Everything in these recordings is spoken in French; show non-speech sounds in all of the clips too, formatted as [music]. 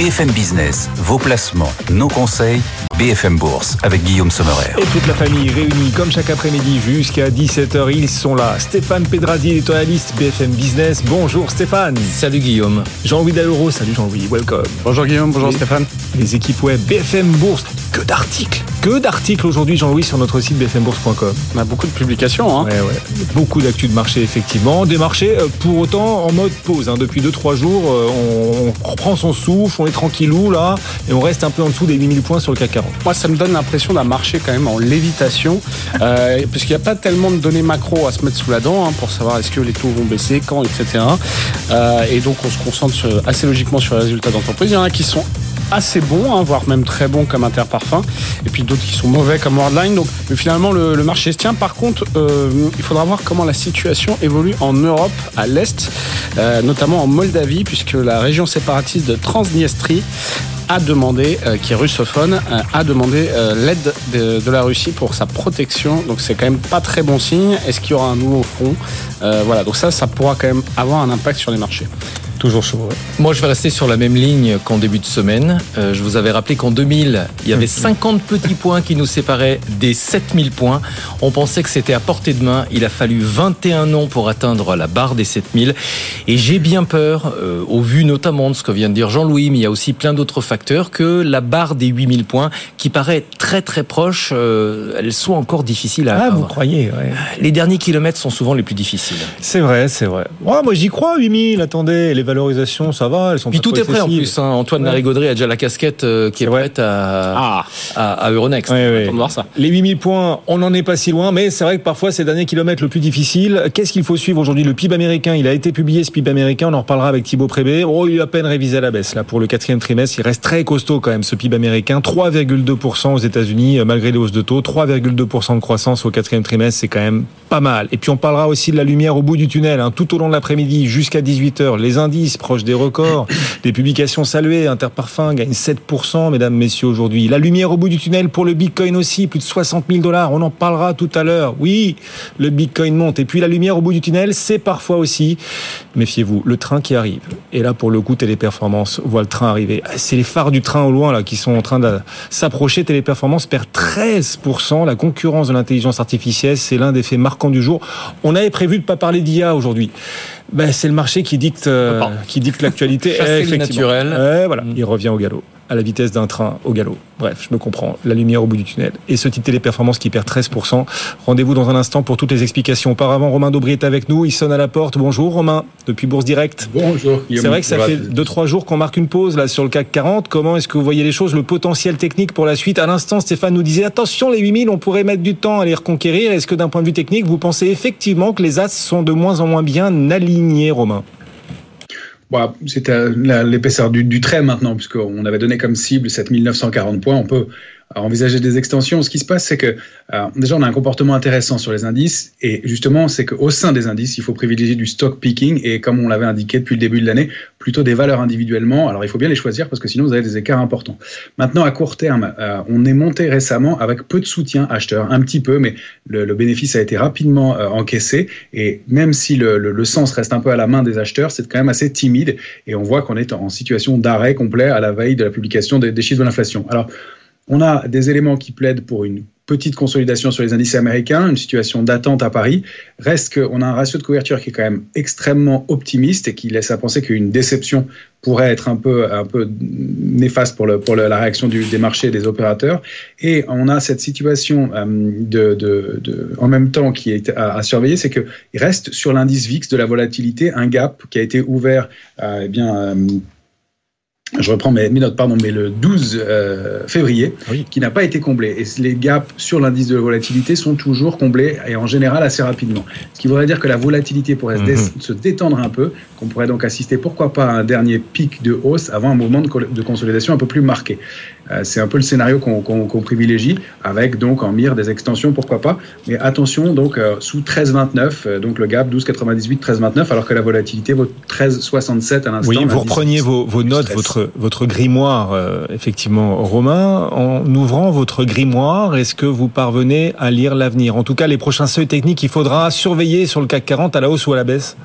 BFM Business, vos placements, nos conseils, BFM Bourse avec Guillaume Sommerer. Et toute la famille réunie comme chaque après-midi jusqu'à 17h, ils sont là. Stéphane Pedradi, éditorialiste BFM Business. Bonjour Stéphane. Salut Guillaume. Jean-Louis Dalleuro, salut Jean-Louis, welcome. Bonjour Guillaume, bonjour Stéphane. Les équipes web BFM Bourse, que d'articles que d'articles aujourd'hui, Jean-Louis, sur notre site bfmbourse.com. On a beaucoup de publications. Hein. Ouais, ouais. Beaucoup d'actu de marché, effectivement. Des marchés, euh, pour autant, en mode pause. Hein. Depuis 2-3 jours, euh, on, reprend son souffle, on est tranquillou, là, et on reste un peu en dessous des 8000 points sur le CAC 40. Moi, ça me donne l'impression d'un marché quand même en lévitation, euh, parce qu'il n'y a pas tellement de données macro à se mettre sous la dent hein, pour savoir est-ce que les taux vont baisser, quand, etc. Euh, et donc, on se concentre assez logiquement sur les résultats d'entreprise. Il y en a qui sont assez bons, hein, voire même très bons comme Interparfum, et puis d'autres qui sont mauvais comme Worldline. Donc finalement, le, marché se tient. Par contre, euh, il faudra voir comment la situation évolue en Europe, à l'Est, euh, notamment en Moldavie, puisque la région séparatiste de Transnistrie a demandé, euh, qui est russophone, a demandé l'aide de, la Russie pour sa protection. Donc c'est quand même pas très bon signe. Est-ce qu'il y aura un nouveau front? Voilà, donc ça, ça pourra quand même avoir un impact sur les marchés. Toujours chaud. Moi, je vais rester sur la même ligne qu'en début de semaine. Euh, je vous avais rappelé qu'en 2000, il y avait [laughs] 50 petits points qui nous séparaient des 7000 points. On pensait que c'était à portée de main. Il a fallu 21 ans pour atteindre la barre des 7000. Et j'ai bien peur, euh, au vu notamment de ce que vient de dire Jean-Louis, mais il y a aussi plein d'autres facteurs, que la barre des 8000 points, qui paraît très très proche, euh, elle soit encore difficile à ah, atteindre. vous croyez ouais. Les derniers kilomètres sont souvent les plus difficiles. C'est vrai, c'est vrai. moi, j'y crois, 8000. Attendez, les valorisation, ça va, elles sont Puis tout est prêt en plus. Hein. Antoine ouais. Larigauderie a déjà la casquette euh, qui est, prête à, ah. à, Euronext. Ouais, ouais. voir ça. Les 8000 points, on n'en est pas si loin, mais c'est vrai que parfois c'est le dernier kilomètre le plus difficile. Qu'est-ce qu'il faut suivre aujourd'hui? Le PIB américain, il a été publié ce PIB américain, on en reparlera avec Thibaut Prébé. Oh, il est à peine révisé à la baisse là pour le quatrième trimestre. Il reste très costaud quand même ce PIB américain, 3,2% aux États-Unis malgré les hausses de taux, 3,2% de croissance au quatrième trimestre, c'est quand même pas mal. Et puis on parlera aussi de la lumière au bout du tunnel, hein, tout au long de l'après-midi jusqu'à 18h. Les indices proches des records, [coughs] des publications saluées. Interparfum gagne 7%, mesdames, messieurs, aujourd'hui. La lumière au bout du tunnel pour le Bitcoin aussi, plus de 60 000 dollars. On en parlera tout à l'heure. Oui, le Bitcoin monte. Et puis la lumière au bout du tunnel, c'est parfois aussi, méfiez-vous, le train qui arrive. Et là, pour le coup, Téléperformance voit le train arriver. C'est les phares du train au loin là qui sont en train de s'approcher. Téléperformance perd 13%. La concurrence de l'intelligence artificielle, c'est l'un des faits marquants du jour. On avait prévu de pas parler d'IA aujourd'hui ben, C'est le marché qui dicte, euh, qui dicte l'actualité. [laughs] naturel. voilà, il revient au galop à la vitesse d'un train au galop. Bref, je me comprends. La lumière au bout du tunnel. Et ce titre téléperformance qui perd 13%. Rendez-vous dans un instant pour toutes les explications. Auparavant, Romain Daubry est avec nous. Il sonne à la porte. Bonjour Romain, depuis Bourse Direct. Bonjour. C'est vrai que ça fait 2-3 jours qu'on marque une pause là sur le CAC 40. Comment est-ce que vous voyez les choses, le potentiel technique pour la suite? À l'instant, Stéphane nous disait attention, les 8000, on pourrait mettre du temps à les reconquérir. Est-ce que d'un point de vue technique, vous pensez effectivement que les as sont de moins en moins bien alignés, Romain? Bon, c'était l'épaisseur du, du, trait maintenant, puisqu'on avait donné comme cible 7940 points. On peut envisager des extensions. Ce qui se passe, c'est que euh, déjà, on a un comportement intéressant sur les indices. Et justement, c'est qu'au sein des indices, il faut privilégier du stock picking. Et comme on l'avait indiqué depuis le début de l'année, plutôt des valeurs individuellement. Alors, il faut bien les choisir parce que sinon, vous avez des écarts importants. Maintenant, à court terme, euh, on est monté récemment avec peu de soutien acheteur, un petit peu, mais le, le bénéfice a été rapidement euh, encaissé. Et même si le, le, le, sens reste un peu à la main des acheteurs, c'est quand même assez timide. Et on voit qu'on est en situation d'arrêt complet à la veille de la publication des, des chiffres de l'inflation. Alors, on a des éléments qui plaident pour une petite consolidation sur les indices américains, une situation d'attente à Paris. Reste qu'on a un ratio de couverture qui est quand même extrêmement optimiste et qui laisse à penser qu'une déception pourrait être un peu, néfaste pour, la réaction des marchés et des opérateurs. Et on a cette situation euh, en même temps qui est à, surveiller, c'est qu'il reste sur l'indice VIX de la volatilité un gap qui a été ouvert euh, eh euh, je reprends mes, notes, pardon, mais le 12 euh, février, qui n'a pas été comblé. Et les gaps sur l'indice de volatilité sont toujours comblés et en général assez rapidement. Ce qui voudrait dire que la volatilité pourrait se, mhm. détendre un peu, qu'on pourrait donc assister, pourquoi pas, à un dernier pic de hausse avant un mouvement de, consolidation un peu plus marqué. Euh, c'est un peu le scénario qu'on privilégie, avec donc en mire des extensions, pourquoi pas. Mais attention, donc euh, sous 13,29, donc le gap 12,98, 13,29, alors que la volatilité vaut 13,67 à l'instant. Oui, vous repreniez vos, vos notes, votre votre, grimoire, euh, effectivement, Romain. En ouvrant votre grimoire, est-ce que vous parvenez à lire l'avenir? En tout cas, les prochains seuils techniques, il faudra surveiller sur le CAC 40 à la hausse ou à la baisse?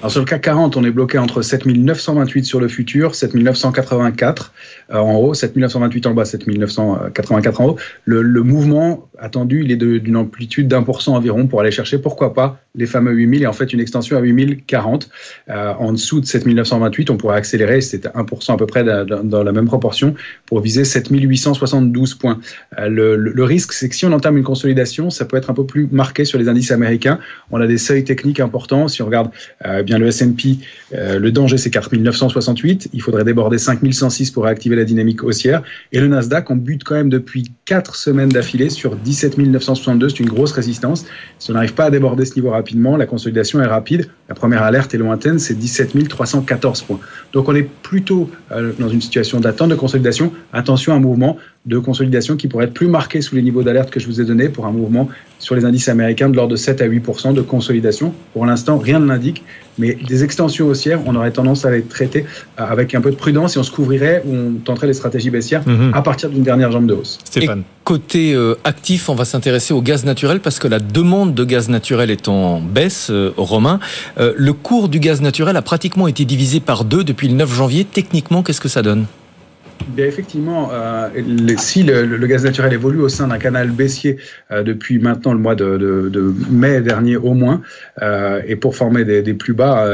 Alors sur le CAC 40, on est bloqué entre 7928 sur le futur, 7984 euh, en haut, 7928 en bas, 7984 en haut. Le, mouvement attendu, il est d'une amplitude d'un pour cent environ pour aller chercher, pourquoi pas, les fameux 8000 et en fait une extension à 8040. Euh, en dessous de 7928, on pourrait accélérer, c'était 1% à peu près dans, la même proportion, pour viser 7872 points. Euh, le, risque, c'est que si on entame une consolidation, ça peut être un peu plus marqué sur les indices américains. On a des seuils techniques importants. Si on regarde euh, bien le S&P, euh, le danger c'est 4968. Il faudrait déborder 5106 pour réactiver la dynamique haussière. Et le Nasdaq, on bute quand même depuis 4 semaines d'affilée sur 17 962. C'est une grosse résistance. Si on n'arrive pas à déborder ce niveau rapidement, la consolidation est rapide. La première alerte est lointaine, c'est 17 314 points. Donc on est plutôt euh, dans une situation d'attente de consolidation. Attention à un mouvement de consolidation qui pourrait être plus marqué sous les niveaux d'alerte que je vous ai donnés pour un mouvement sur les indices américains de l'ordre de 7 à 8% de consolidation. Pour l'instant, rien ne l'indique, mais des extensions haussières, on aurait tendance à les traiter euh, avec un peu de prudence et on se couvrirait ou on tenterait les stratégies baissières mhm. à partir d'une dernière jambe de hausse. Stéphane. côté euh, actif, on va s'intéresser au gaz naturel parce que la demande de gaz naturel est en baisse, euh, Romain. le cours du gaz naturel a pratiquement été divisé par deux depuis le 9 janvier. Techniquement, qu'est-ce que ça donne? Effectivement, euh, si le, gaz naturel évolue au sein d'un canal baissier euh, depuis maintenant le mois de, mai dernier au moins, euh, et pour former des, plus bas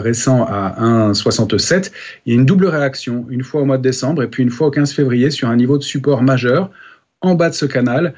récents à 1,67, il y a une double réaction, une fois au mois de décembre et puis une fois au 15 février sur un niveau de support majeur en bas de ce canal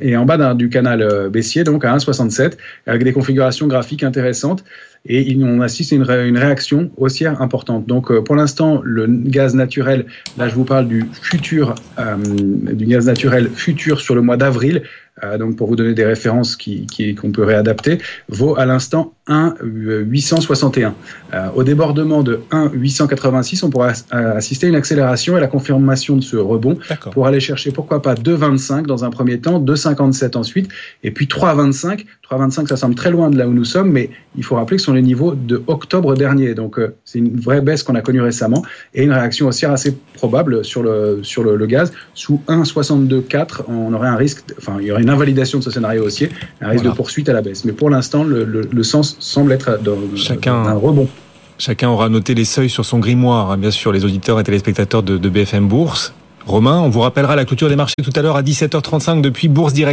et en bas du canal baissier, donc à 1,67, avec des configurations graphiques intéressantes et on assiste à une, réaction haussière importante. Donc euh, pour l'instant, le gaz naturel, là je vous parle du futur, euh, du gaz naturel futur sur le mois d'avril, euh, donc pour vous donner des références qui, qu'on peut réadapter, vaut à l'instant 1,861. Euh, au débordement de 1,886, on pourra assister à une accélération et la confirmation de ce rebond pour aller chercher pourquoi pas 2,25 dans un premier temps, 2,57 ensuite, et puis 3,25. 3,25 ça semble très loin de là où nous sommes, mais il faut rappeler que ce sont les niveaux de octobre dernier. Donc euh, c'est une vraie baisse qu'on a connue récemment et une réaction haussière assez probable sur le, sur le, le gaz. Sous 1,62,4, on aurait un risque, enfin il y aurait une invalidation de ce scénario haussier, un risque de poursuite à la baisse. Mais pour l'instant, le, sens semble être d'un rebond. Chacun aura noté les seuils sur son grimoire, hein, bien sûr, les auditeurs et téléspectateurs de, de BFM Bourse. Romain, on vous rappellera la clôture des marchés tout à l'heure à 17h35 depuis Bourse Direct.